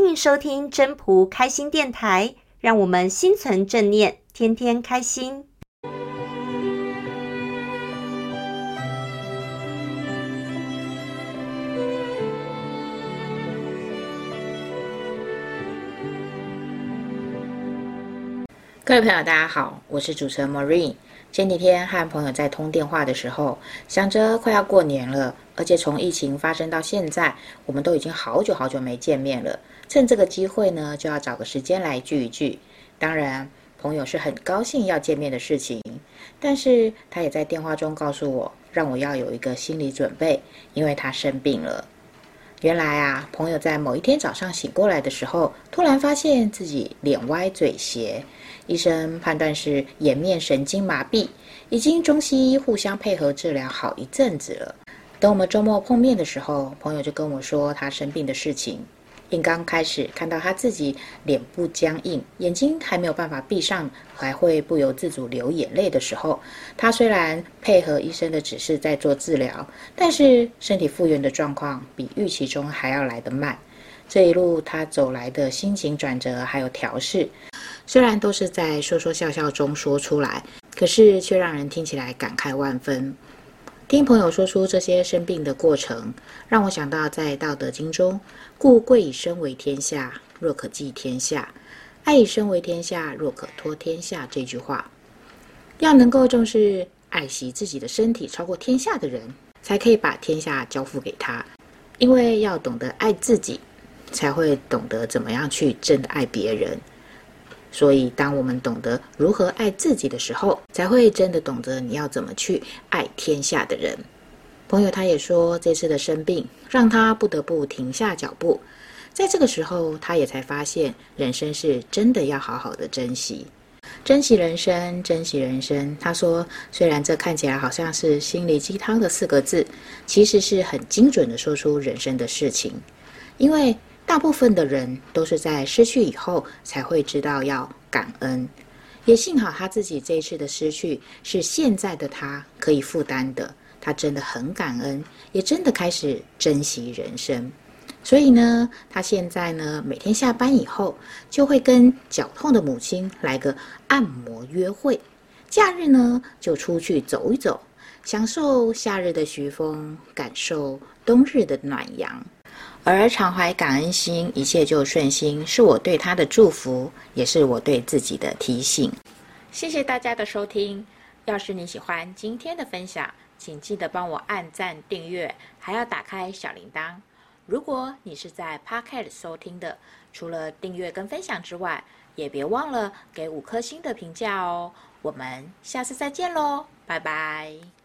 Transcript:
欢迎收听真仆开心电台，让我们心存正念，天天开心。各位朋友，大家好，我是主持人 Marine。前几天和朋友在通电话的时候，想着快要过年了，而且从疫情发生到现在，我们都已经好久好久没见面了。趁这个机会呢，就要找个时间来聚一聚。当然，朋友是很高兴要见面的事情，但是他也在电话中告诉我，让我要有一个心理准备，因为他生病了。原来啊，朋友在某一天早上醒过来的时候，突然发现自己脸歪嘴斜，医生判断是颜面神经麻痹，已经中西医互相配合治疗好一阵子了。等我们周末碰面的时候，朋友就跟我说他生病的事情。一刚开始看到他自己脸部僵硬，眼睛还没有办法闭上，还会不由自主流眼泪的时候，他虽然配合医生的指示在做治疗，但是身体复原的状况比预期中还要来得慢。这一路他走来的心情转折还有调试，虽然都是在说说笑笑中说出来，可是却让人听起来感慨万分。听朋友说出这些生病的过程，让我想到在《道德经》中“故贵以身为天下，若可寄天下；爱以身为天下，若可托天下”这句话。要能够重视爱惜自己的身体超过天下的人，才可以把天下交付给他。因为要懂得爱自己，才会懂得怎么样去真的爱别人。所以，当我们懂得如何爱自己的时候，才会真的懂得你要怎么去爱天下的人。朋友他也说，这次的生病让他不得不停下脚步，在这个时候，他也才发现人生是真的要好好的珍惜，珍惜人生，珍惜人生。他说，虽然这看起来好像是心灵鸡汤的四个字，其实是很精准的说出人生的事情，因为。大部分的人都是在失去以后才会知道要感恩，也幸好他自己这一次的失去是现在的他可以负担的，他真的很感恩，也真的开始珍惜人生。所以呢，他现在呢，每天下班以后就会跟脚痛的母亲来个按摩约会，假日呢就出去走一走，享受夏日的徐风，感受冬日的暖阳。而常怀感恩心，一切就顺心，是我对他的祝福，也是我对自己的提醒。谢谢大家的收听。要是你喜欢今天的分享，请记得帮我按赞、订阅，还要打开小铃铛。如果你是在 Podcast 收听的，除了订阅跟分享之外，也别忘了给五颗星的评价哦。我们下次再见喽，拜拜。